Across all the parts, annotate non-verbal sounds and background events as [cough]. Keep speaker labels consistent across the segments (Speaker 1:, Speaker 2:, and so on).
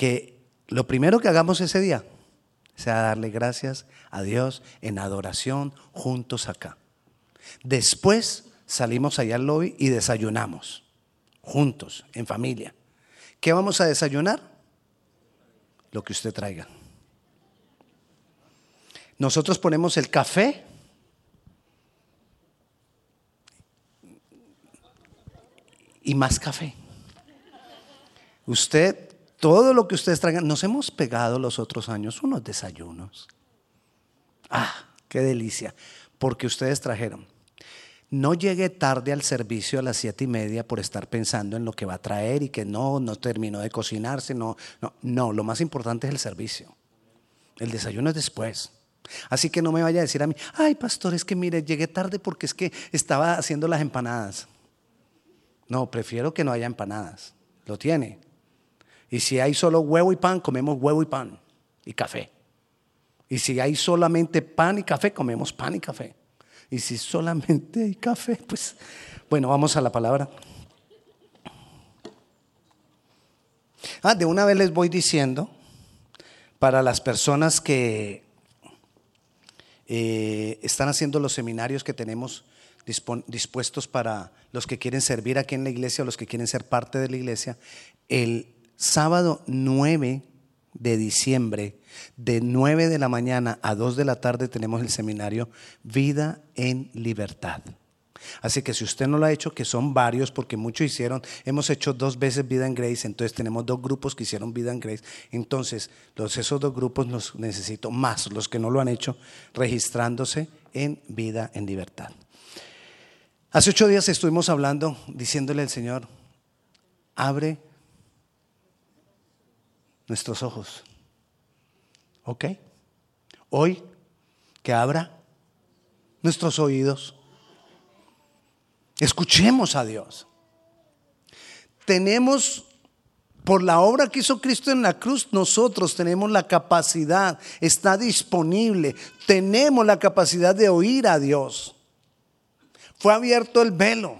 Speaker 1: que lo primero que hagamos ese día sea darle gracias a Dios en adoración juntos acá. Después salimos allá al lobby y desayunamos juntos, en familia. ¿Qué vamos a desayunar? Lo que usted traiga. Nosotros ponemos el café y más café. Usted, todo lo que ustedes traigan, nos hemos pegado los otros años unos desayunos. Ah, qué delicia, porque ustedes trajeron. No llegue tarde al servicio a las siete y media por estar pensando en lo que va a traer y que no, no terminó de cocinarse. No, no, no, lo más importante es el servicio. El desayuno es después. Así que no me vaya a decir a mí, ay pastor, es que mire, llegué tarde porque es que estaba haciendo las empanadas. No, prefiero que no haya empanadas. Lo tiene. Y si hay solo huevo y pan, comemos huevo y pan y café. Y si hay solamente pan y café, comemos pan y café. Y si solamente hay café, pues bueno, vamos a la palabra. Ah, de una vez les voy diciendo, para las personas que eh, están haciendo los seminarios que tenemos dispuestos para los que quieren servir aquí en la iglesia o los que quieren ser parte de la iglesia, el sábado 9 de diciembre, de 9 de la mañana a 2 de la tarde, tenemos el seminario Vida en Libertad. Así que si usted no lo ha hecho, que son varios, porque muchos hicieron, hemos hecho dos veces Vida en Grace, entonces tenemos dos grupos que hicieron Vida en Grace. Entonces, los, esos dos grupos los necesito más, los que no lo han hecho, registrándose en Vida en Libertad. Hace ocho días estuvimos hablando, diciéndole al Señor, abre nuestros ojos. ¿Ok? Hoy, que abra nuestros oídos. Escuchemos a Dios. Tenemos, por la obra que hizo Cristo en la cruz, nosotros tenemos la capacidad, está disponible, tenemos la capacidad de oír a Dios. Fue abierto el velo.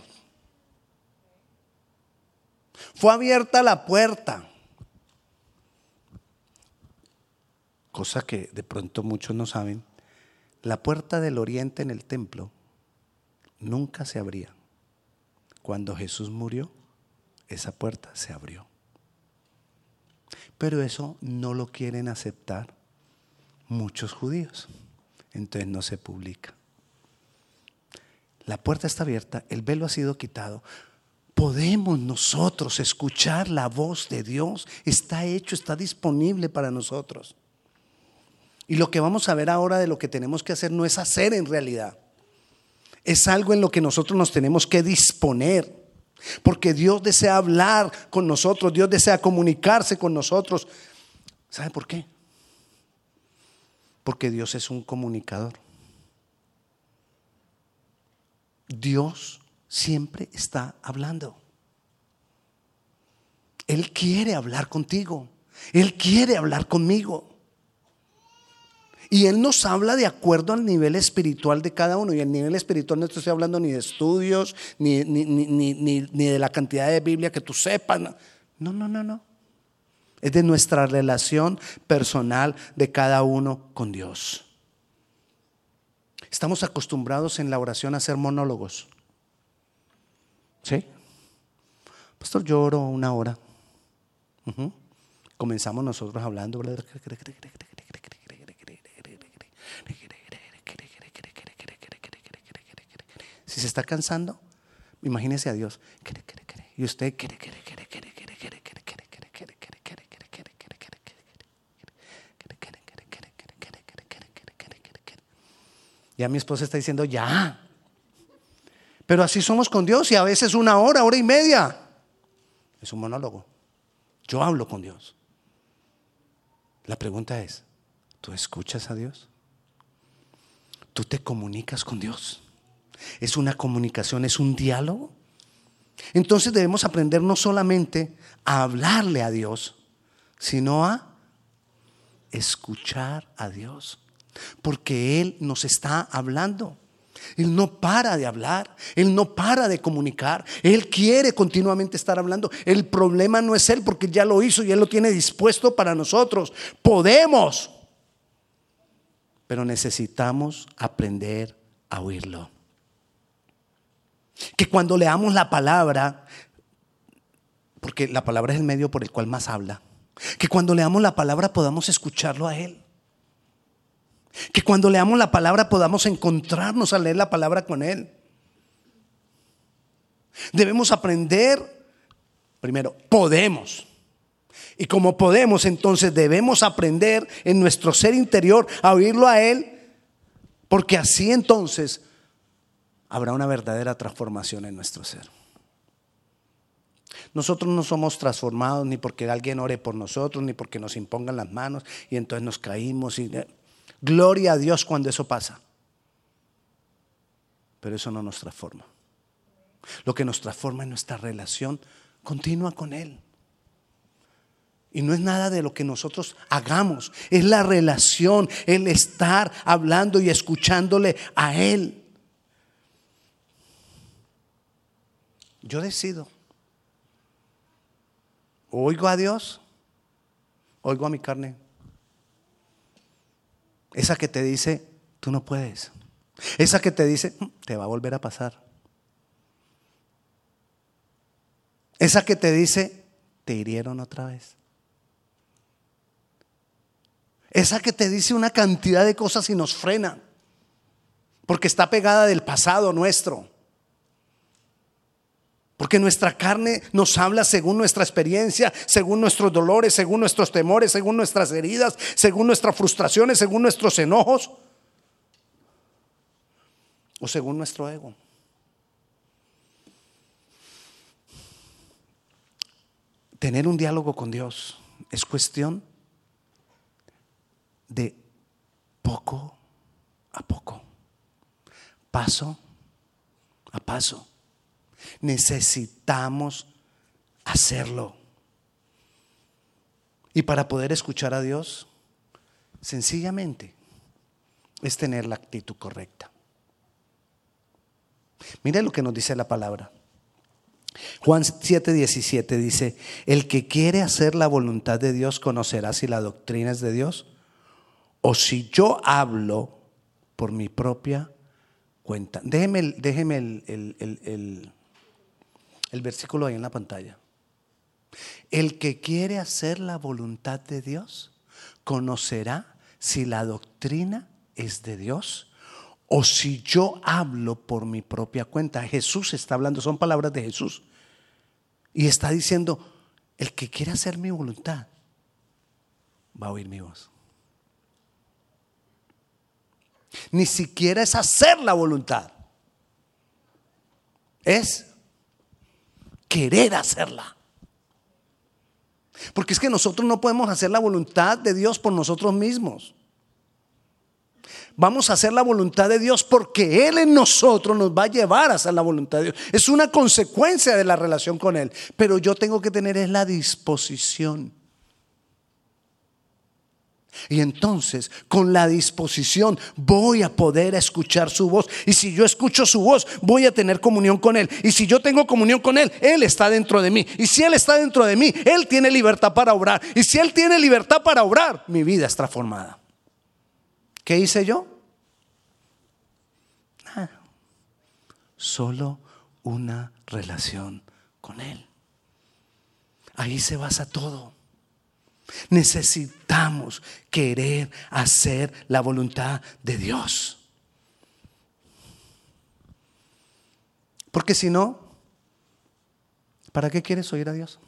Speaker 1: Fue abierta la puerta. Cosa que de pronto muchos no saben. La puerta del oriente en el templo nunca se abría. Cuando Jesús murió, esa puerta se abrió. Pero eso no lo quieren aceptar muchos judíos. Entonces no se publica la puerta está abierta, el velo ha sido quitado. Podemos nosotros escuchar la voz de Dios. Está hecho, está disponible para nosotros. Y lo que vamos a ver ahora de lo que tenemos que hacer no es hacer en realidad. Es algo en lo que nosotros nos tenemos que disponer. Porque Dios desea hablar con nosotros, Dios desea comunicarse con nosotros. ¿Sabe por qué? Porque Dios es un comunicador. Dios siempre está hablando. Él quiere hablar contigo. Él quiere hablar conmigo. Y Él nos habla de acuerdo al nivel espiritual de cada uno. Y el nivel espiritual no estoy hablando ni de estudios, ni, ni, de la cantidad de Biblia que tú sepas. No, no, no, no. Es de nuestra relación personal de cada uno con Dios. Estamos acostumbrados en la oración a hacer monólogos. ¿Sí? Pastor, lloro una hora. Comenzamos nosotros hablando. Si se está cansando, imagínese a Dios. Y usted Ya mi esposa está diciendo, ya. Pero así somos con Dios y a veces una hora, hora y media. Es un monólogo. Yo hablo con Dios. La pregunta es, ¿tú escuchas a Dios? ¿Tú te comunicas con Dios? ¿Es una comunicación, es un diálogo? Entonces debemos aprender no solamente a hablarle a Dios, sino a escuchar a Dios porque Él nos está hablando. Él no para de hablar, Él no para de comunicar, Él quiere continuamente estar hablando. El problema no es Él porque ya lo hizo y Él lo tiene dispuesto para nosotros. Podemos, pero necesitamos aprender a oírlo. Que cuando leamos la palabra, porque la palabra es el medio por el cual más habla, que cuando leamos la palabra podamos escucharlo a Él. Que cuando leamos la palabra podamos encontrarnos al leer la palabra con Él. Debemos aprender, primero, podemos. Y como podemos, entonces debemos aprender en nuestro ser interior a oírlo a Él, porque así entonces habrá una verdadera transformación en nuestro ser. Nosotros no somos transformados ni porque alguien ore por nosotros, ni porque nos impongan las manos y entonces nos caímos. Y, Gloria a Dios cuando eso pasa. Pero eso no nos transforma. Lo que nos transforma es nuestra relación continua con Él. Y no es nada de lo que nosotros hagamos, es la relación, el estar hablando y escuchándole a Él. Yo decido. Oigo a Dios, oigo a mi carne. Esa que te dice, tú no puedes. Esa que te dice, mm, te va a volver a pasar. Esa que te dice, te hirieron otra vez. Esa que te dice una cantidad de cosas y nos frena. Porque está pegada del pasado nuestro. Porque nuestra carne nos habla según nuestra experiencia, según nuestros dolores, según nuestros temores, según nuestras heridas, según nuestras frustraciones, según nuestros enojos o según nuestro ego. Tener un diálogo con Dios es cuestión de poco a poco, paso a paso. Necesitamos hacerlo. Y para poder escuchar a Dios, sencillamente, es tener la actitud correcta. Mire lo que nos dice la palabra. Juan 7:17 dice, el que quiere hacer la voluntad de Dios conocerá si la doctrina es de Dios o si yo hablo por mi propia cuenta. Déjeme, déjeme el, el versículo ahí en la pantalla. El que quiere hacer la voluntad de Dios conocerá si la doctrina es de Dios o si yo hablo por mi propia cuenta. Jesús está hablando, son palabras de Jesús. Y está diciendo, el que quiere hacer mi voluntad va a oír mi voz. Ni siquiera es hacer la voluntad. Es querer hacerla. Porque es que nosotros no podemos hacer la voluntad de Dios por nosotros mismos. Vamos a hacer la voluntad de Dios porque Él en nosotros nos va a llevar a hacer la voluntad de Dios. Es una consecuencia de la relación con Él. Pero yo tengo que tener es la disposición. Y entonces, con la disposición, voy a poder escuchar su voz. Y si yo escucho su voz, voy a tener comunión con Él. Y si yo tengo comunión con Él, Él está dentro de mí. Y si Él está dentro de mí, Él tiene libertad para obrar. Y si Él tiene libertad para obrar, mi vida está formada. ¿Qué hice yo? Solo una relación con Él. Ahí se basa todo. Necesitamos querer hacer la voluntad de Dios. Porque si no, ¿para qué quieres oír a Dios?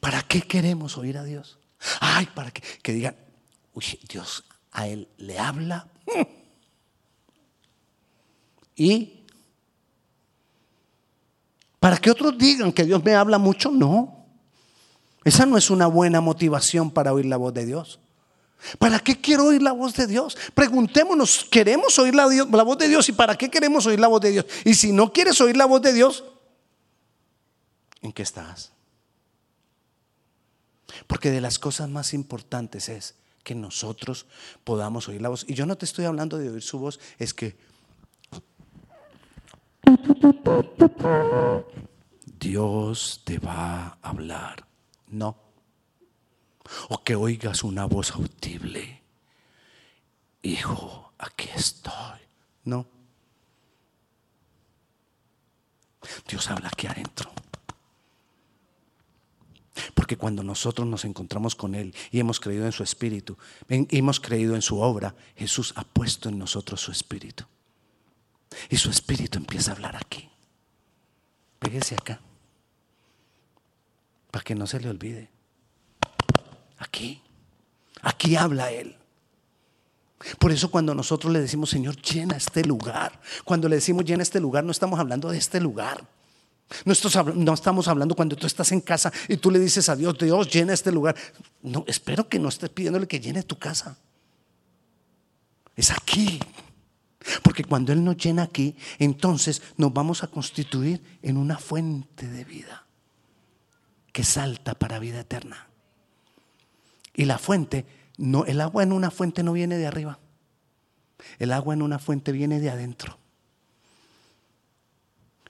Speaker 1: ¿Para qué queremos oír a Dios? Ay, para que, que digan, uy, Dios a él le habla. [laughs] Y para que otros digan que Dios me habla mucho, no. Esa no es una buena motivación para oír la voz de Dios. ¿Para qué quiero oír la voz de Dios? Preguntémonos, ¿queremos oír la, voz de Dios? ¿Y para qué queremos oír la voz de Dios? Y si no quieres oír la voz de Dios, ¿en qué estás? Porque de las cosas más importantes es que nosotros podamos oír la voz. Y yo no te estoy hablando de oír su voz, es que Dios te va a hablar. No. O que oigas una voz audible. Hijo, aquí estoy. No. Dios habla aquí adentro. Porque cuando nosotros nos encontramos con Él y hemos creído en su Espíritu, hemos creído en su obra, Jesús ha puesto en nosotros su Espíritu. Y su Espíritu empieza a hablar aquí. Pégese acá. Para que no se le olvide. Aquí. Aquí habla Él. Por eso cuando nosotros le decimos, Señor, llena este lugar. Cuando le decimos llena este lugar, no estamos hablando de este lugar. No, estamos hablando cuando tú estás en casa y tú le dices a Dios, Dios, llena este lugar. No, espero que no estés pidiéndole que llene tu casa. Es aquí. Porque cuando Él nos llena aquí, entonces nos vamos a constituir en una fuente de vida que salta para vida eterna. Y la fuente, no, el agua en una fuente no viene de arriba. El agua en una fuente viene de adentro.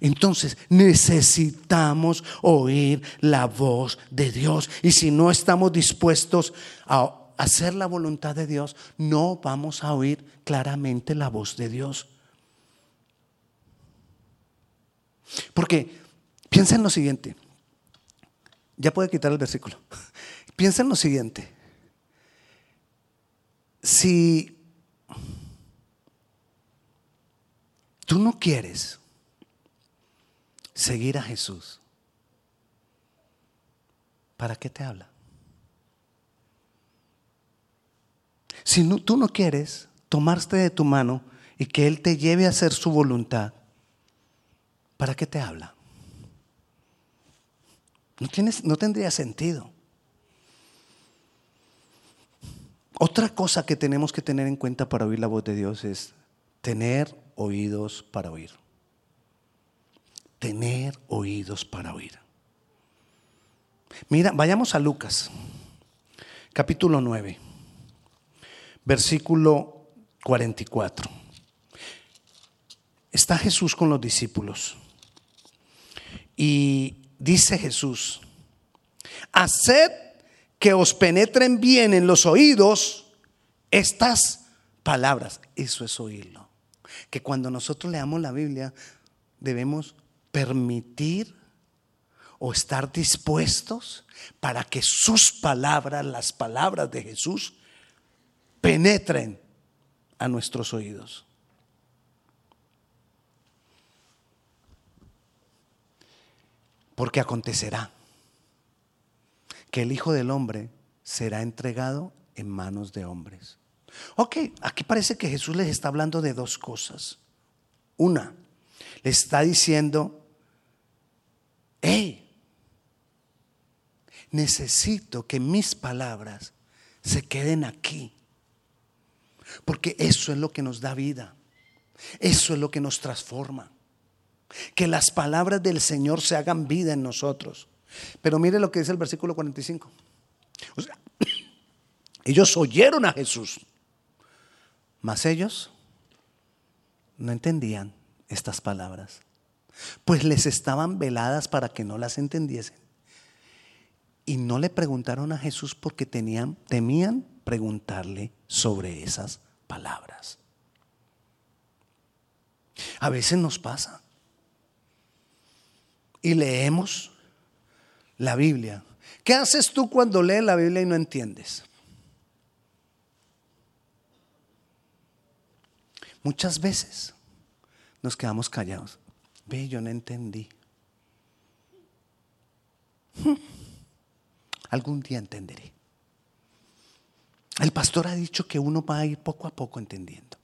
Speaker 1: Entonces necesitamos oír la voz de Dios. Y si no estamos dispuestos a hacer la voluntad de Dios, no vamos a oír claramente la voz de Dios. Porque piensa en lo siguiente. Ya puede quitar el versículo. [laughs] Piensa en lo siguiente. Si tú no quieres seguir a Jesús, ¿para qué te habla? Si tú no quieres tomarte de tu mano y que Él te lleve a hacer su voluntad, ¿para qué te habla? No, no tendría sentido. Otra cosa que tenemos que tener en cuenta para oír la voz de Dios es tener oídos para oír tener oídos para oír. Mira, vayamos a Lucas, capítulo 9, versículo 44. Está Jesús con los discípulos y dice Jesús, haced que os penetren bien en los oídos estas palabras. Eso es oírlo. Que cuando nosotros leamos la Biblia debemos permitir o estar dispuestos para que sus palabras, las palabras de Jesús, penetren a nuestros oídos. Porque acontecerá que el Hijo del Hombre será entregado en manos de hombres. Ok, aquí parece que Jesús les está hablando de dos cosas. Una, le está diciendo hey, necesito que mis palabras se queden aquí. Porque eso es lo que nos da vida. Eso es lo que nos transforma. Que las palabras del Señor se hagan vida en nosotros. Pero mire lo que dice el versículo 45. [coughs] ellos oyeron a Jesús, mas ellos no entendían estas palabras pues les estaban veladas para que no las entendiesen. Y no le preguntaron a Jesús porque tenían, temían preguntarle sobre esas palabras. A veces nos pasa. Y leemos la Biblia. ¿Qué haces tú cuando lees la Biblia y no entiendes? Muchas veces nos quedamos callados. Ve, yo no entendí. Algún día entenderé. El pastor ha dicho que uno va a ir poco a poco entendiendo.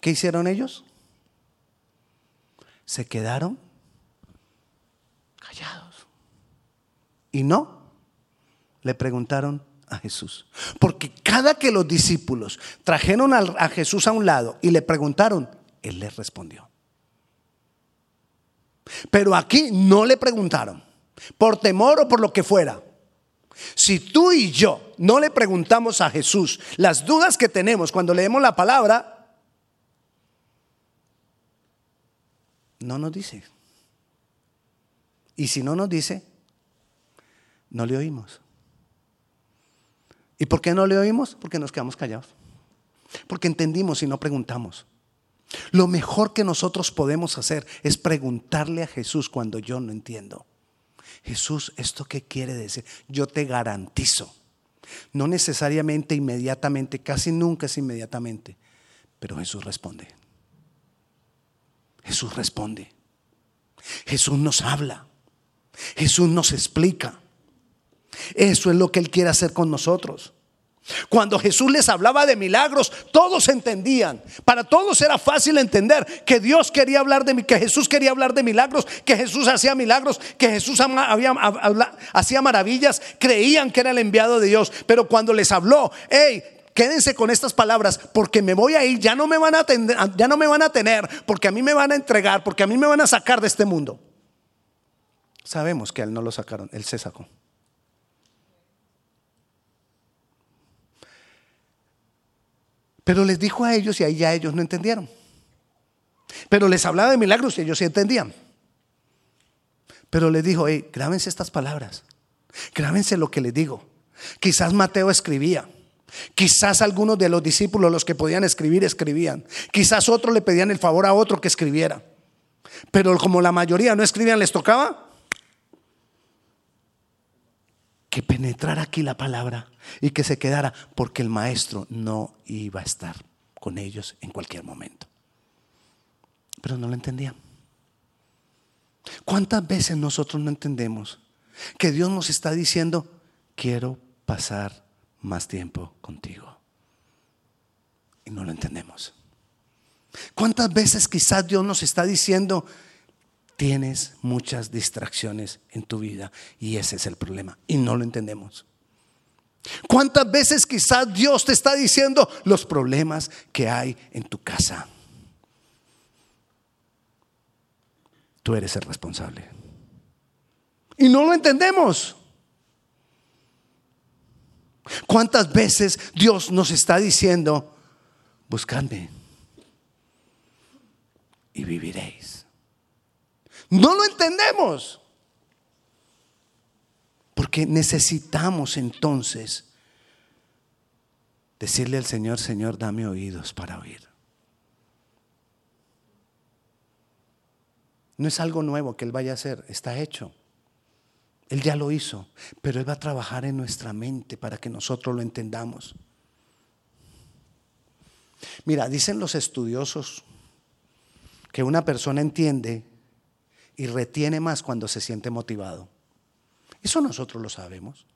Speaker 1: ¿Qué hicieron ellos? Se quedaron callados. Y no le preguntaron a Jesús. Porque cada que los discípulos trajeron a Jesús a un lado y le preguntaron, él les respondió. Pero aquí no le preguntaron, por temor o por lo que fuera. Si tú y yo no le preguntamos a Jesús las dudas que tenemos cuando leemos la palabra, no nos dice. Y si no nos dice, no le oímos. ¿Y por qué no le oímos? Porque nos quedamos callados. Porque entendimos y no preguntamos. Lo mejor que nosotros podemos hacer es preguntarle a Jesús cuando yo no entiendo. Jesús, ¿esto qué quiere decir? Yo te garantizo. No necesariamente inmediatamente, casi nunca es inmediatamente, pero Jesús responde. Jesús responde. Jesús nos habla. Jesús nos explica. Eso es lo que Él quiere hacer con nosotros. Cuando Jesús les hablaba de milagros, todos entendían. Para todos era fácil entender que Dios quería hablar de que Jesús quería hablar de milagros, que Jesús hacía milagros, que Jesús hacía maravillas. Creían que era el enviado de Dios. Pero cuando les habló, hey, quédense con estas palabras porque me voy a ir, ya no me van a ya no me van a tener, porque a mí me van a entregar, porque a mí me van a sacar de este mundo. Sabemos que a él no lo sacaron, él se sacó. Pero les dijo a ellos y ahí ya ellos no entendieron. Pero les hablaba de milagros y ellos sí entendían. Pero les dijo, hey, grábense estas palabras. Grábense lo que les digo. Quizás Mateo escribía. Quizás algunos de los discípulos, los que podían escribir, escribían. Quizás otros le pedían el favor a otro que escribiera. Pero como la mayoría no escribían, les tocaba que penetrara aquí la palabra y que se quedara porque el maestro no iba a estar con ellos en cualquier momento. Pero no lo entendían. ¿Cuántas veces nosotros no entendemos que Dios nos está diciendo, quiero pasar más tiempo contigo? Y no lo entendemos. ¿Cuántas veces quizás Dios nos está diciendo, tienes muchas distracciones en tu vida y ese es el problema y no lo entendemos. ¿Cuántas veces quizás Dios te está diciendo los problemas que hay en tu casa? Tú eres el responsable. Y no lo entendemos. ¿Cuántas veces Dios nos está diciendo, buscadme y viviréis? No lo entendemos. Porque necesitamos entonces decirle al Señor, Señor, dame oídos para oír. No es algo nuevo que Él vaya a hacer, está hecho. Él ya lo hizo, pero Él va a trabajar en nuestra mente para que nosotros lo entendamos. Mira, dicen los estudiosos que una persona entiende y retiene más cuando se siente motivado. Eso nosotros lo sabemos.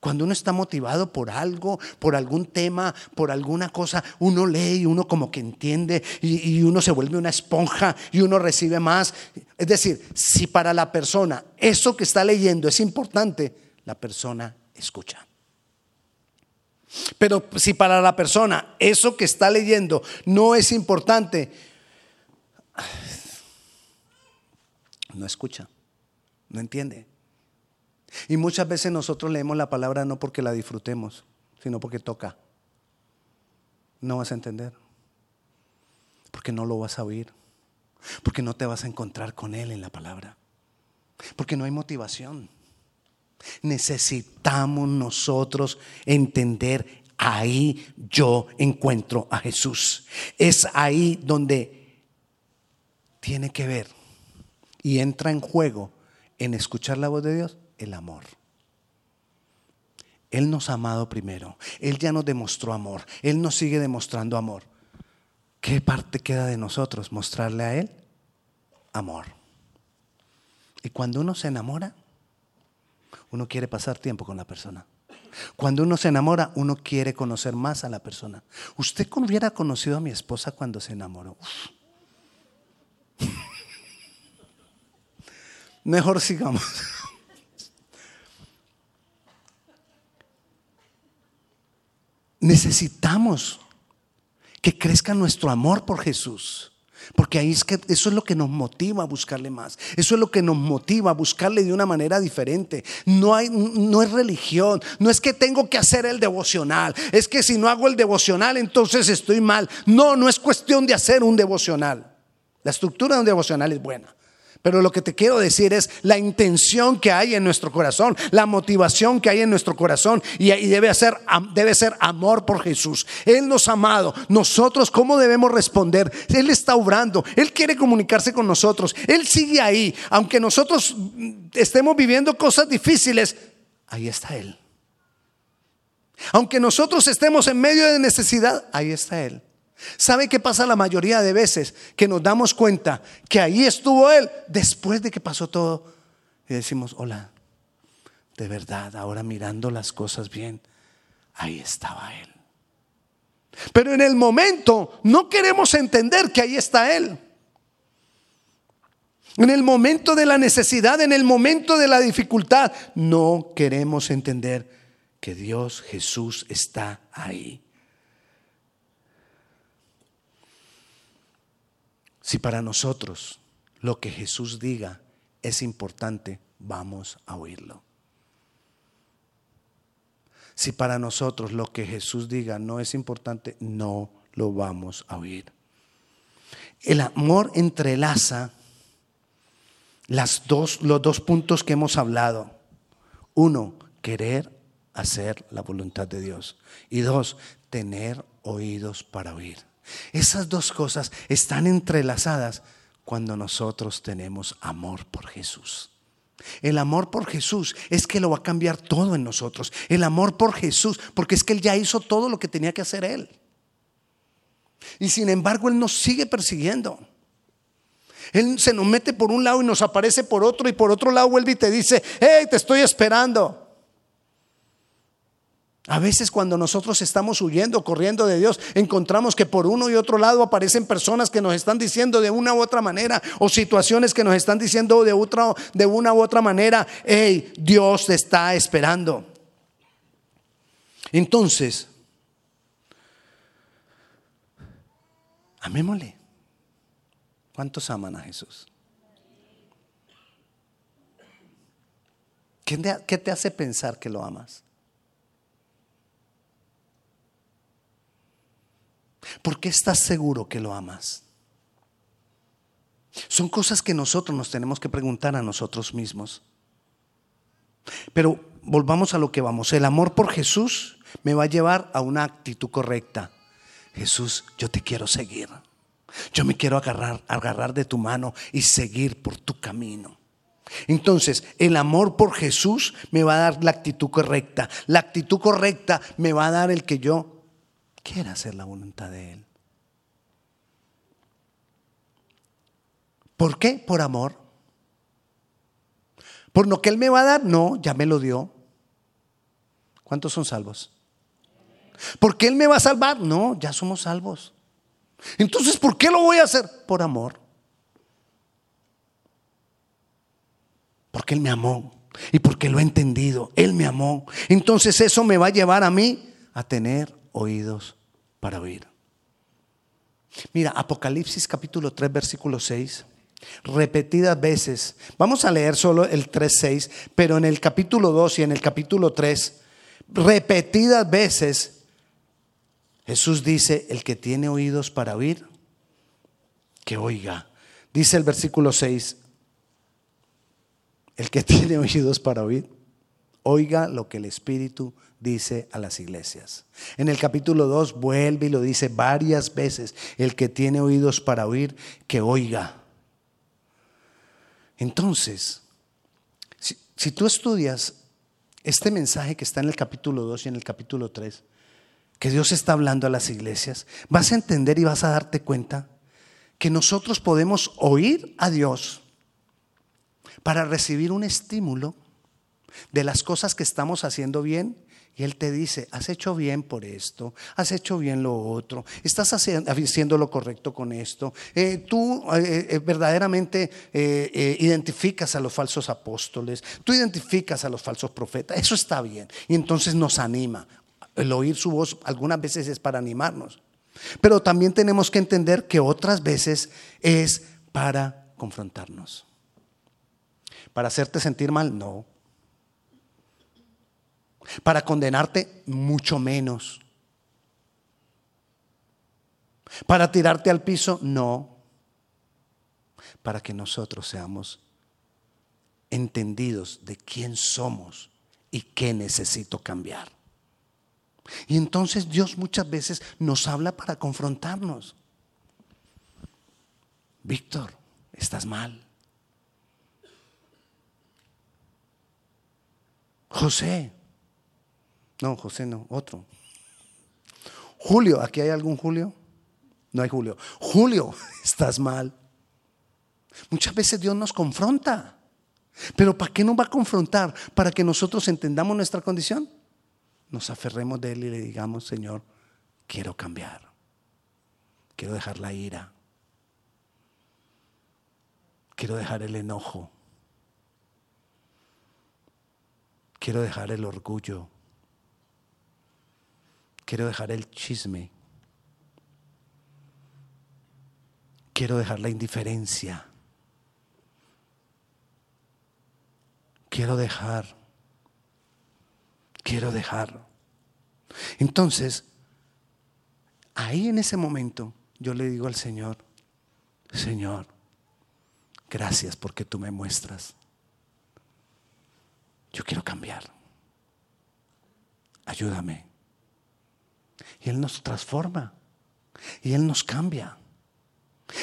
Speaker 1: Cuando uno está motivado por algo, por algún tema, por alguna cosa, uno lee y uno como que entiende y, uno se vuelve una esponja y uno recibe más. Es decir, si para la persona eso que está leyendo es importante, la persona escucha. Pero si para la persona eso que está leyendo no es importante, no escucha, no entiende. Y muchas veces nosotros leemos la palabra no porque la disfrutemos, sino porque toca. No vas a entender, porque no lo vas a oír, porque no te vas a encontrar con Él en la palabra, porque no hay motivación. Necesitamos nosotros entender, ahí yo encuentro a Jesús. Es ahí donde tiene que ver y entra en juego en escuchar la voz de Dios el amor. Él nos ha amado primero. Él ya nos demostró amor. Él nos sigue demostrando amor. ¿Qué parte queda de nosotros? Mostrarle a Él amor. Y cuando uno se enamora, uno quiere pasar tiempo con la persona. Cuando uno se enamora, uno quiere conocer más a la persona. ¿Usted hubiera conocido a mi esposa cuando se enamoró? Mejor sigamos. Necesitamos que crezca nuestro amor por Jesús. Porque ahí es que eso es lo que nos motiva a buscarle más. Eso es lo que nos motiva a buscarle de una manera diferente. No, hay, no es religión. No es que tengo que hacer el devocional. Es que si no hago el devocional, entonces estoy mal. No, no es cuestión de hacer un devocional. La estructura de un devocional es buena. Pero lo que te quiero decir es la intención que hay en nuestro corazón, la motivación que hay en nuestro corazón y, debe, ser, debe ser amor por Jesús. Él nos ha amado. Nosotros, ¿cómo debemos responder? Él está obrando, Él quiere comunicarse con nosotros, Él sigue ahí. Aunque nosotros estemos viviendo cosas difíciles, ahí está Él. Aunque nosotros estemos en medio de necesidad, ahí está Él. ¿Sabe qué pasa la mayoría de veces? Que nos damos cuenta que ahí estuvo Él después de que pasó todo. Y decimos, hola, de verdad, ahora mirando las cosas bien, ahí estaba Él. Pero en el momento no queremos entender que ahí está Él. En el momento de la necesidad, en el momento de la dificultad, no queremos entender que Dios Jesús está ahí. Si para nosotros lo que Jesús diga es importante, vamos a oírlo. Si para nosotros lo que Jesús diga no es importante, no lo vamos a oír. El amor entrelaza las dos, los dos puntos que hemos hablado. Uno, querer hacer la voluntad de Dios. Y dos, tener oídos para oír. Esas dos cosas están entrelazadas cuando nosotros tenemos amor por Jesús. El amor por Jesús es que lo va a cambiar todo en nosotros. El amor por Jesús, porque es que Él ya hizo todo lo que tenía que hacer Él. Y sin embargo, Él nos sigue persiguiendo. Él se nos mete por un lado y nos aparece por otro y por otro lado vuelve y te dice, hey, te estoy esperando. A veces cuando nosotros estamos huyendo, corriendo de Dios, encontramos que por uno y otro lado aparecen personas que nos están diciendo de una u otra manera o situaciones que nos están diciendo de, otra, de una u otra manera, hey, Dios te está esperando. Entonces, amémosle. ¿Cuántos aman a Jesús? ¿Qué te hace pensar que lo amas? ¿Por qué estás seguro que lo amas? Son cosas que nosotros nos tenemos que preguntar a nosotros mismos. Pero volvamos a lo que vamos. El amor por Jesús me va a llevar a una actitud correcta. Jesús, yo te quiero seguir. Yo me quiero agarrar, agarrar de tu mano y seguir por tu camino. Entonces, el amor por Jesús me va a dar la actitud correcta. La actitud correcta me va a dar el que yo quiere hacer la voluntad de Él. ¿Por qué? Por amor. ¿Por lo que Él me va a dar? No, ya me lo dio. ¿Cuántos son salvos? ¿Por qué Él me va a salvar? No, ya somos salvos. Entonces, ¿por qué lo voy a hacer? Por amor. Porque Él me amó y porque lo he entendido. Él me amó. Entonces eso me va a llevar a mí a tener oídos para oír. Mira, Apocalipsis capítulo 3, versículo 6, repetidas veces, vamos a leer solo el 3, 6, pero en el capítulo 2 y en el capítulo 3, repetidas veces, Jesús dice, el que tiene oídos para oír, que oiga. Dice el versículo 6, el que [laughs] tiene oídos para oír, oiga lo que el Espíritu dice a las iglesias. En el capítulo 2 vuelve y lo dice varias veces, el que tiene oídos para oír, que oiga. Entonces, si, tú estudias este mensaje que está en el capítulo 2 y en el capítulo 3, que Dios está hablando a las iglesias, vas a entender y vas a darte cuenta que nosotros podemos oír a Dios para recibir un estímulo de las cosas que estamos haciendo bien Él te dice, has hecho bien por esto, has hecho bien lo otro, estás haciendo lo correcto con esto. Eh, tú eh, eh, verdaderamente identificas a los falsos apóstoles, tú identificas a los falsos profetas, eso está bien. Y entonces nos anima. El oír su voz algunas veces es para animarnos. Pero también tenemos que entender que otras veces es para confrontarnos. Para hacerte sentir mal, no. Para condenarte, mucho menos. Para tirarte al piso, no. Para que nosotros seamos entendidos de quién somos y qué necesito cambiar. Y entonces Dios muchas veces nos habla para confrontarnos. Víctor, estás mal. José. No, José no, otro. Julio, ¿aquí hay algún Julio? No hay Julio. Julio, [laughs] estás mal. Muchas veces Dios nos confronta. Pero ¿para qué nos va a confrontar? Para que nosotros entendamos nuestra condición. Nos aferremos de Él y le digamos, Señor, quiero cambiar. Quiero dejar la ira. Quiero dejar el enojo. Quiero dejar el orgullo. Quiero dejar el chisme. Quiero dejar la indiferencia. Quiero dejar. Quiero dejar. Entonces, ahí en ese momento yo le digo al Señor, Señor, gracias porque tú me muestras. Yo quiero cambiar. Ayúdame. Y Él nos transforma. Y Él nos cambia.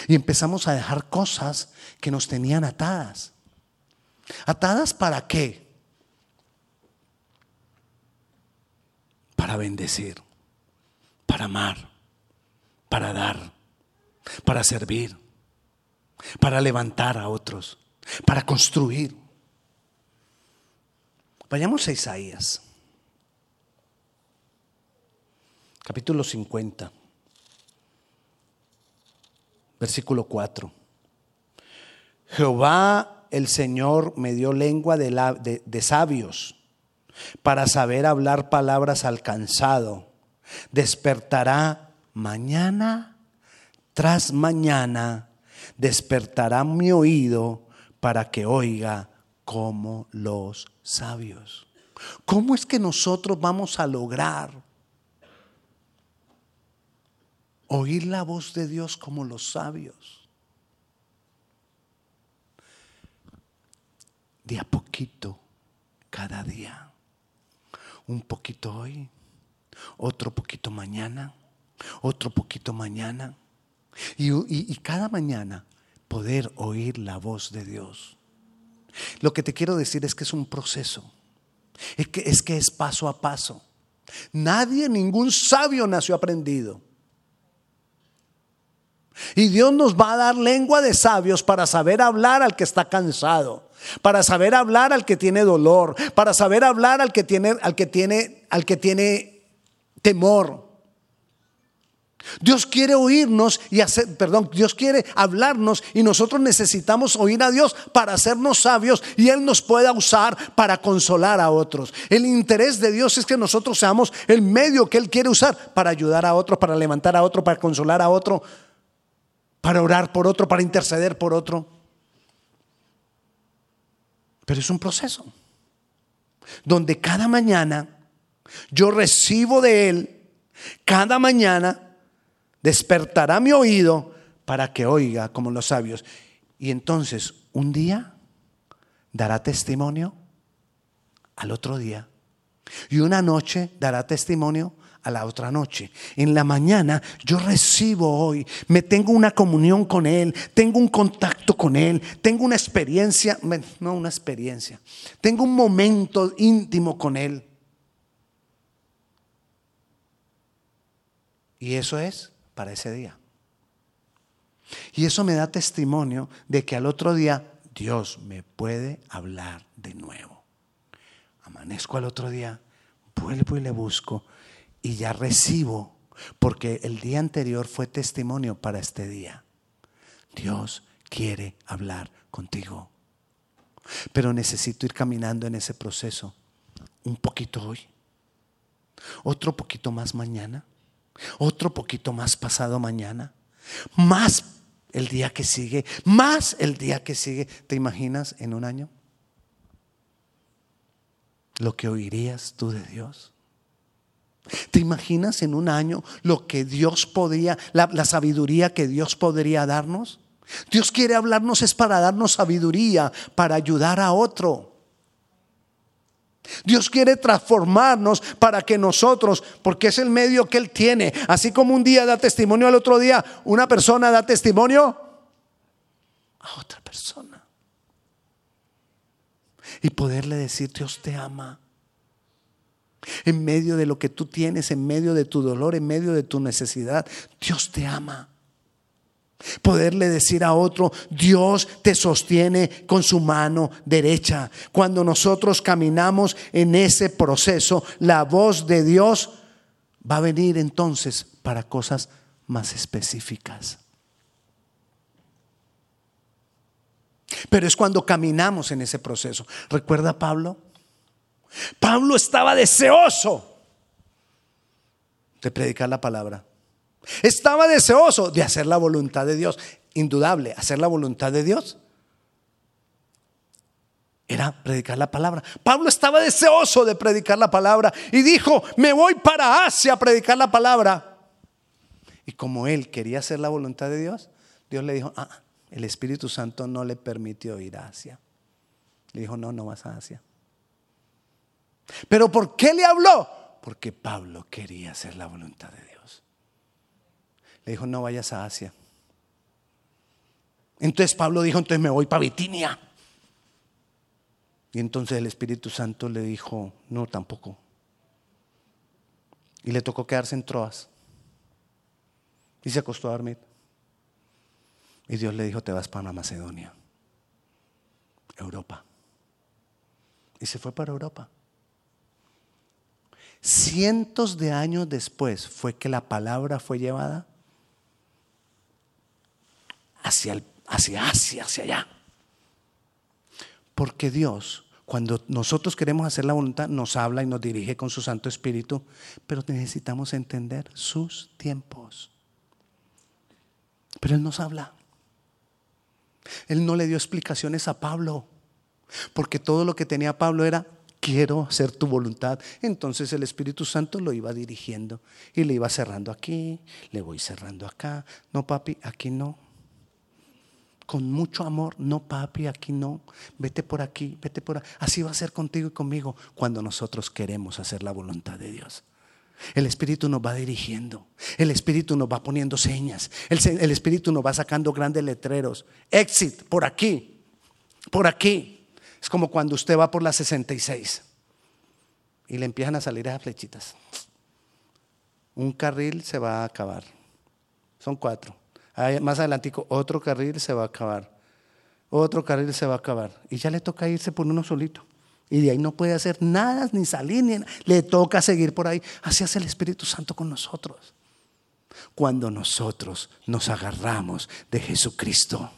Speaker 1: Y empezamos a dejar cosas que nos tenían atadas. ¿Atadas para qué? Para bendecir, para amar, para dar, para servir, para levantar a otros, para construir. Vayamos a Isaías, capítulo 50 versículo 4. Jehová el Señor me dio lengua de, de, sabios para saber hablar palabras al cansado. Despertará mañana tras mañana, despertará mi oído para que oiga como los sabios. ¿Cómo es que nosotros vamos a lograr oír la voz de Dios como los sabios. De a poquito, cada día. Un poquito hoy, otro poquito mañana, otro poquito mañana. Y, y, cada mañana poder oír la voz de Dios. Lo que te quiero decir es que es un proceso. Es que, es que es paso a paso. Nadie, ningún sabio nació aprendido. Y Dios nos va a dar lengua de sabios para saber hablar al que está cansado, para saber hablar al que tiene dolor, para saber hablar al que tiene, al que tiene, al que tiene temor. Dios quiere oírnos y hacer, perdón, Dios quiere hablarnos y nosotros necesitamos oír a Dios para hacernos sabios y Él nos pueda usar para consolar a otros. El interés de Dios es que nosotros seamos el medio que Él quiere usar para ayudar a otro, para levantar a otro, para consolar a otro, para orar por otro, para interceder por otro. Pero es un proceso donde cada mañana yo recibo de Él, cada mañana despertará mi oído para que oiga como los sabios. Y entonces un día dará testimonio al otro día. Y una noche dará testimonio a la otra noche. En la mañana yo recibo hoy, me tengo una comunión con Él, tengo un contacto con Él, tengo una experiencia, no una experiencia, tengo un momento íntimo con Él. Y eso es para ese día. Y eso me da testimonio de que al otro día Dios me puede hablar de nuevo. Amanezco al otro día, vuelvo y le busco y ya recibo, porque el día anterior fue testimonio para este día. Dios quiere hablar contigo. Pero necesito ir caminando en ese proceso un poquito hoy, otro poquito más mañana, otro poquito más pasado mañana, más el día que sigue, más el día que sigue. ¿Te imaginas en un año? Lo que oirías tú de Dios. ¿Te imaginas en un año lo que Dios podría, la, sabiduría que Dios podría darnos? Dios quiere hablarnos es para darnos sabiduría, para ayudar a otro. Dios quiere transformarnos para que nosotros, porque es el medio que Él tiene, así como un día da testimonio al otro día, una persona da testimonio a otra persona. Y poderle decir, Dios te ama. En medio de lo que tú tienes, en medio de tu dolor, en medio de tu necesidad, Dios te ama. Poderle decir a otro, Dios te sostiene con su mano derecha. Cuando nosotros caminamos en ese proceso, la voz de Dios va a venir entonces para cosas más específicas. Pero es cuando caminamos en ese proceso. ¿Recuerda Pablo? Pablo estaba deseoso de predicar la palabra. Estaba deseoso de hacer la voluntad de Dios. Indudable, hacer la voluntad de Dios era predicar la palabra. Pablo estaba deseoso de predicar la palabra y dijo, me voy para Asia a predicar la palabra. Y como él quería hacer la voluntad de Dios, Dios le dijo, ah, el Espíritu Santo no le permitió ir a Asia. Le dijo, no, no vas a Asia. Pero ¿por qué le habló? Porque Pablo quería hacer la voluntad de Dios. Le dijo, no vayas a Asia. Entonces Pablo dijo, entonces me voy para Bitinia. Y entonces el Espíritu Santo le dijo, no, tampoco. Y le tocó quedarse en Troas. Y se acostó a dormir. Y Dios le dijo, te vas para Macedonia, Europa. Y se fue para Europa. Cientos de años después fue que la palabra fue llevada hacia, hacia Asia, hacia allá. Porque Dios, cuando nosotros queremos hacer la voluntad, nos habla y nos dirige con su Santo Espíritu, pero necesitamos entender sus tiempos. Pero Él nos habla. Él no le dio explicaciones a Pablo, porque todo lo que tenía Pablo era, quiero hacer tu voluntad. Entonces el Espíritu Santo lo iba dirigiendo y le iba cerrando aquí, le voy cerrando acá. No, papi, aquí no con mucho amor, no papi, aquí no, vete por aquí, vete por aquí. Así va a ser contigo y conmigo cuando nosotros queremos hacer la voluntad de Dios. El Espíritu nos va dirigiendo, el Espíritu nos va poniendo señas, el, el Espíritu nos va sacando grandes letreros. Exit, por aquí, por aquí. Es como cuando usted va por la 66 y le empiezan a salir esas flechitas. Un carril se va a acabar. Son cuatro más adelante otro carril se va a acabar. Otro carril se va a acabar. Y ya le toca irse por uno solito. Y de ahí no puede hacer nada, ni salir, ni le toca seguir por ahí. Así hace el Espíritu Santo con nosotros. Cuando nosotros nos agarramos de Jesucristo,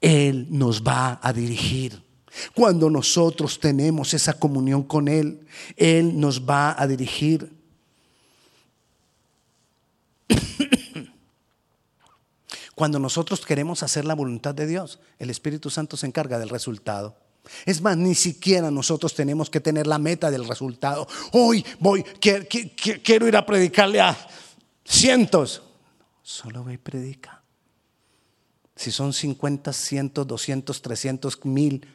Speaker 1: Él nos va a dirigir. Cuando nosotros tenemos esa comunión con Él, Él nos va a dirigir. [coughs] Cuando nosotros queremos hacer la voluntad de Dios, el Espíritu Santo se encarga del resultado. Es más, ni siquiera nosotros tenemos que tener la meta del resultado. Hoy voy, quiero, ir a predicarle a cientos. Solo ve y predica. Si son 50, 100, 200, 300, mil,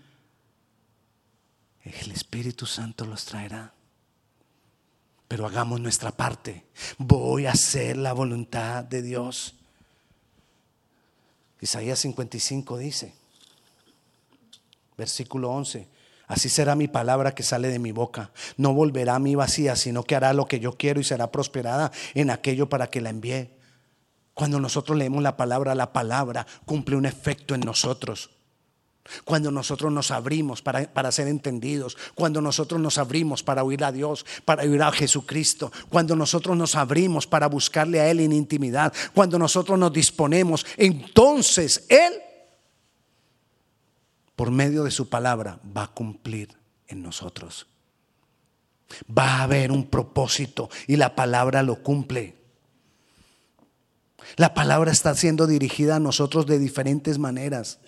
Speaker 1: el Espíritu Santo los traerá. Pero hagamos nuestra parte. Voy a hacer la voluntad de Dios. Isaías 55 dice, versículo 11, así será mi palabra que sale de mi boca. No volverá a mí vacía, sino que hará lo que yo quiero y será prosperada en aquello para que la envíe. Cuando nosotros leemos la palabra, la palabra cumple un efecto en nosotros. Cuando nosotros nos abrimos para, para, ser entendidos, cuando nosotros nos abrimos para oír a Dios, para oír a Jesucristo, cuando nosotros nos abrimos para buscarle a Él en intimidad, cuando nosotros nos disponemos, entonces Él, por medio de su palabra, va a cumplir en nosotros. Va a haber un propósito y la palabra lo cumple. La palabra está siendo dirigida a nosotros de diferentes maneras.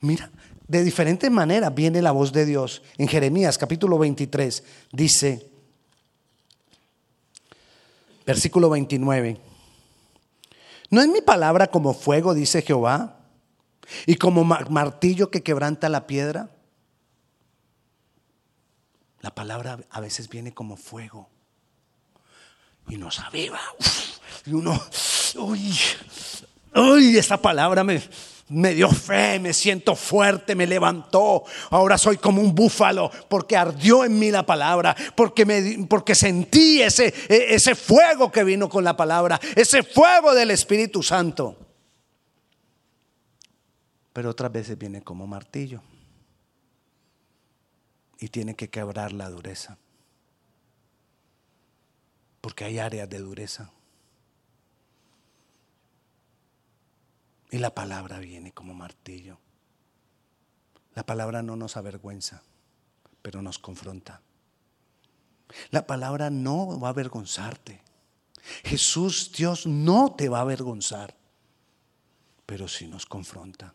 Speaker 1: Mira, de diferentes maneras viene la voz de Dios. En Jeremías capítulo 23 dice, versículo 29, ¿no es mi palabra como fuego, dice Jehová, y como martillo que quebranta la piedra? La palabra a veces viene como fuego y nos aviva. y uno, uy, uy, esta palabra me, me dio fe, me siento fuerte, me levantó. Ahora soy como un búfalo porque ardió en mí la palabra, porque, me, porque sentí ese, e, ese fuego que vino con la palabra, ese fuego del Espíritu Santo. Pero otras veces viene como martillo y tiene que quebrar la dureza, porque hay áreas de dureza. Y la palabra viene como martillo. La palabra no nos avergüenza, pero nos confronta. La palabra no va a avergonzarte. Jesús, Dios, no te va a avergonzar, pero sí nos confronta.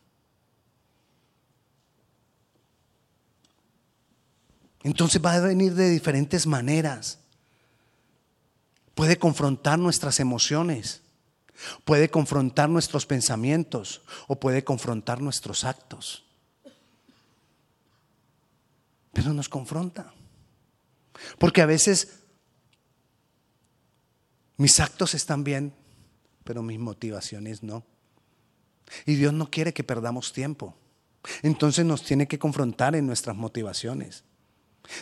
Speaker 1: Entonces va a venir de diferentes maneras. Puede confrontar nuestras emociones. Puede confrontar nuestros pensamientos o puede confrontar nuestros actos. Pero nos confronta. Porque a veces mis actos están bien, pero mis motivaciones no. Y Dios no quiere que perdamos tiempo. Entonces nos tiene que confrontar en nuestras motivaciones.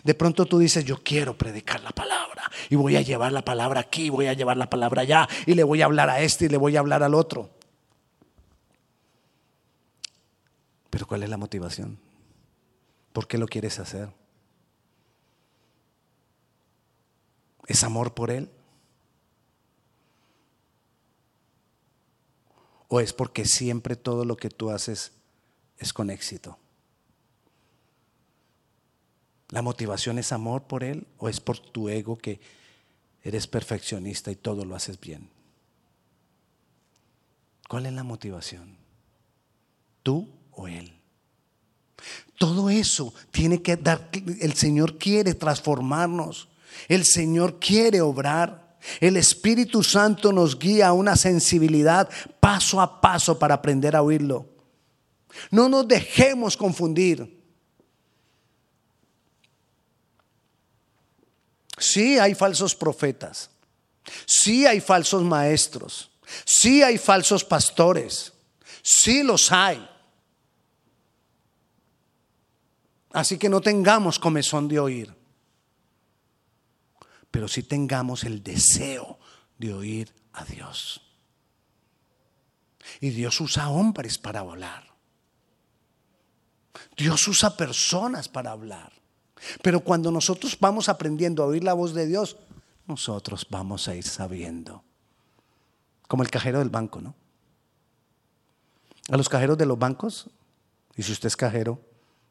Speaker 1: De pronto tú dices, yo quiero predicar la palabra y voy a llevar la palabra aquí, voy a llevar la palabra allá y le voy a hablar a este y le voy a hablar al otro. Pero ¿cuál es la motivación? ¿Por qué lo quieres hacer? ¿Es amor por Él? ¿O es porque siempre todo lo que tú haces es con éxito? ¿La motivación es amor por Él o es por tu ego que eres perfeccionista y todo lo haces bien? ¿Cuál es la motivación? ¿Tú o Él? Todo eso tiene que dar, el Señor quiere transformarnos, el Señor quiere obrar, el Espíritu Santo nos guía a una sensibilidad paso a paso para aprender a oírlo. No nos dejemos confundir. Sí hay falsos profetas. Sí hay falsos maestros. Sí hay falsos pastores. Sí los hay. Así que no tengamos comezón de oír. Pero sí tengamos el deseo de oír a Dios. Y Dios usa hombres para hablar. Dios usa personas para hablar. Pero cuando nosotros vamos aprendiendo a oír la voz de Dios, nosotros vamos a ir sabiendo. Como el cajero del banco, ¿no? A los cajeros de los bancos, y si usted es cajero,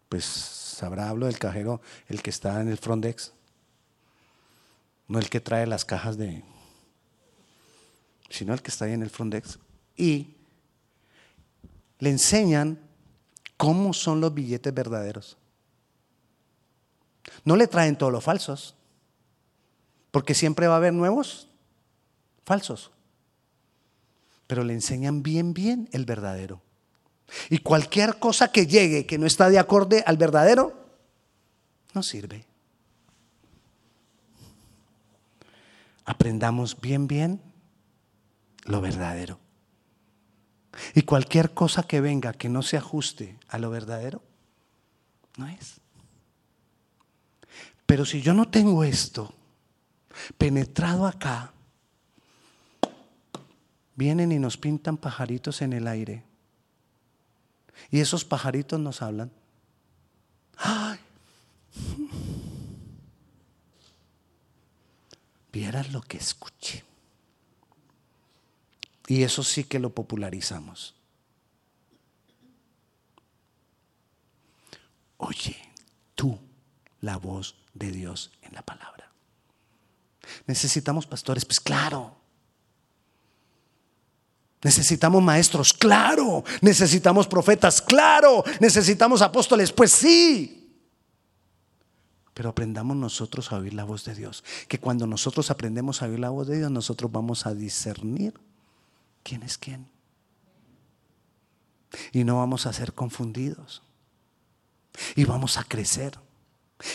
Speaker 1: pues sabrá, hablo del cajero, el que está en el Frontex, no el que trae las cajas de, sino el que está ahí en el Frontex. Y le enseñan cómo son los billetes verdaderos. No le traen todos los falsos, porque siempre va a haber nuevos falsos. Pero le enseñan bien, bien el verdadero. Y cualquier cosa que llegue que no está de acorde al verdadero, no sirve. Aprendamos bien, bien lo verdadero. Y cualquier cosa que venga que no se ajuste a lo verdadero, no es. Pero si yo no tengo esto penetrado acá, vienen y nos pintan pajaritos en el aire. Y esos pajaritos nos hablan. ¡Ay! Vieras lo que escuché. Y eso sí que lo popularizamos. Oye, tú la voz de Dios en la palabra. Necesitamos pastores, pues claro. Necesitamos maestros, claro. Necesitamos profetas, claro. Necesitamos apóstoles, pues sí. Pero aprendamos nosotros a oír la voz de Dios. Que cuando nosotros aprendemos a oír la voz de Dios, nosotros vamos a discernir quién es quién. Y no vamos a ser confundidos. Y vamos a crecer.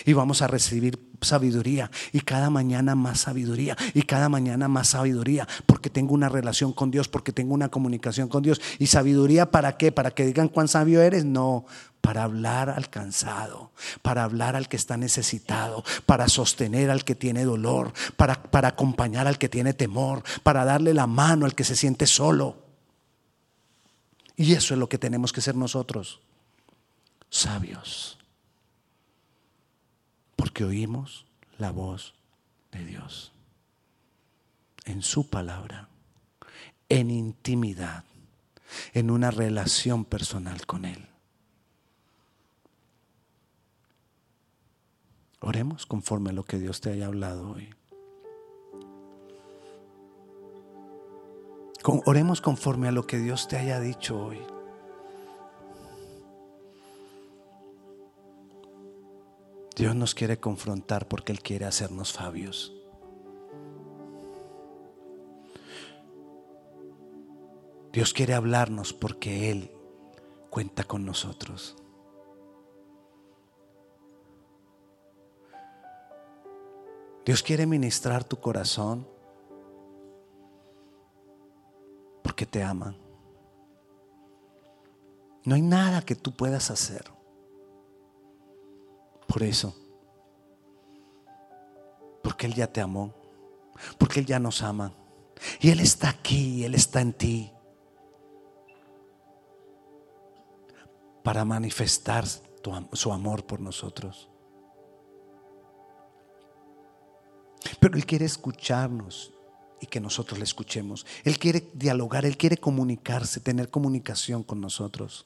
Speaker 1: Y vamos a recibir sabiduría. Y cada mañana más sabiduría. Y cada mañana más sabiduría. Porque tengo una relación con Dios. Porque tengo una comunicación con Dios. ¿Y sabiduría para qué? ¿Para que digan cuán sabio eres? No. Para hablar al cansado. Para hablar al que está necesitado. Para sostener al que tiene dolor. Para, para acompañar al que tiene temor. Para darle la mano al que se siente solo. Y eso es lo que tenemos que ser nosotros. Sabios porque oímos la voz de Dios en su palabra, en intimidad, en una relación personal con Él. Oremos conforme a lo que Dios te haya hablado hoy. Oremos conforme a lo que Dios te haya dicho hoy. Dios nos quiere confrontar porque Él quiere hacernos sabios. Dios quiere hablarnos porque Él cuenta con nosotros. Dios quiere ministrar tu corazón porque te ama. No hay nada que tú puedas hacer por eso. Porque Él ya te amó. Porque Él ya nos ama. Y Él está aquí, Él está en ti. Para manifestar su amor por nosotros. Pero Él quiere escucharnos y que nosotros le escuchemos. Él quiere dialogar, Él quiere comunicarse, tener comunicación con nosotros.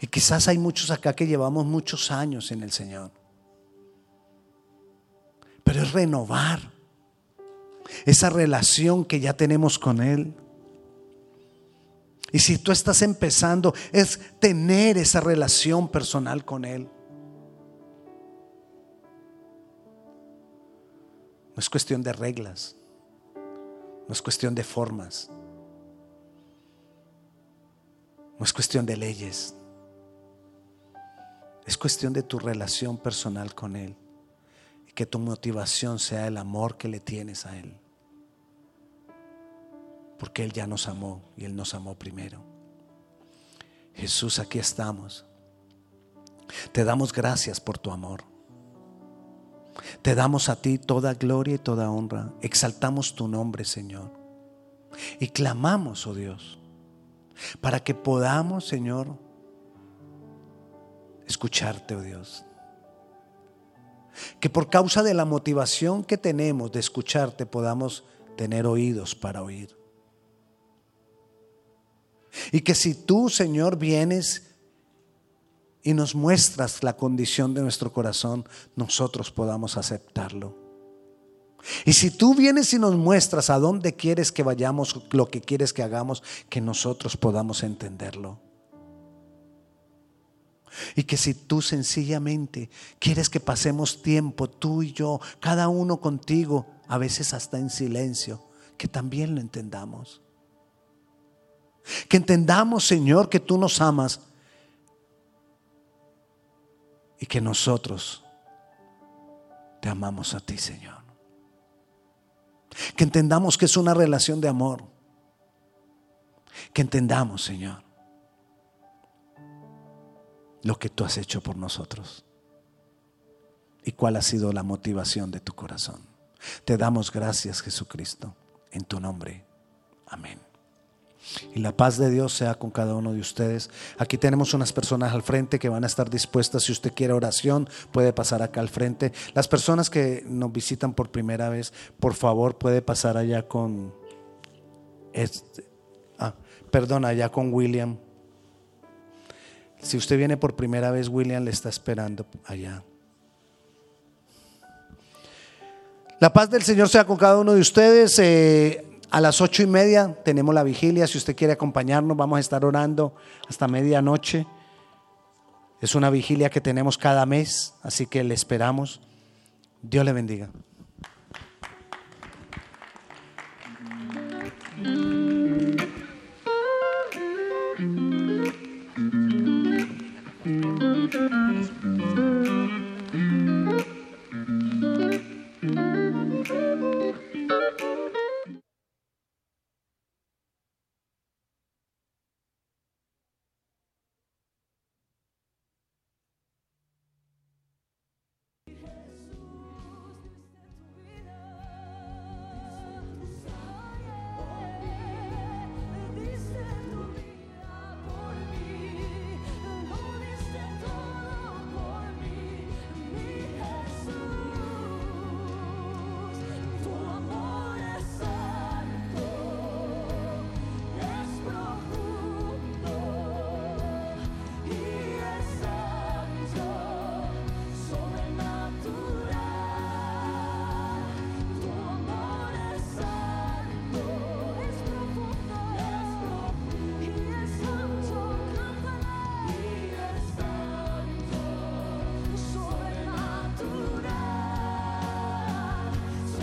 Speaker 1: Y quizás hay muchos acá que llevamos muchos años en el Señor. Pero es renovar esa relación que ya tenemos con Él. Y si tú estás empezando, es tener esa relación personal con Él. No es cuestión de reglas, no es cuestión de formas, no es cuestión de leyes. Es cuestión de tu relación personal con Él. Y que tu motivación sea el amor que le tienes a Él. Porque Él ya nos amó y Él nos amó primero. Jesús, aquí estamos. Te damos gracias por tu amor. Te damos a ti toda gloria y toda honra. Exaltamos tu nombre, Señor. Y clamamos, oh Dios, para que podamos, Señor, escucharte, oh Dios. Que por causa de la motivación que tenemos de escucharte podamos tener oídos para oír. Y que si tú, Señor, vienes y nos muestras la condición de nuestro corazón, nosotros podamos aceptarlo. Y si tú vienes y nos muestras a dónde quieres que vayamos, lo que quieres que hagamos, que nosotros podamos entenderlo. Y que si tú sencillamente quieres que pasemos tiempo, tú y yo, cada uno contigo, a veces hasta en silencio, que también lo entendamos. Que entendamos, Señor, que tú nos amas y que nosotros te amamos a ti, Señor. Que entendamos que es una relación de amor. Que entendamos, Señor, lo que tú has hecho por nosotros y cuál ha sido la motivación de tu corazón. Te damos gracias, Jesucristo, en tu nombre. Amén. Y la paz de Dios sea con cada uno de ustedes. Aquí tenemos unas personas al frente que van a estar dispuestas. Si usted quiere oración, puede pasar acá al frente. Las personas que nos visitan por primera vez, por favor, puede pasar allá con... Este, ah, perdón, allá con William Si usted viene por primera vez, William le está esperando allá. La paz del Señor sea con cada uno de ustedes. Eh, a las ocho y media tenemos la vigilia. Si usted quiere acompañarnos, vamos a estar orando hasta medianoche. Es una vigilia que tenemos cada mes, así que le esperamos. Dios le bendiga.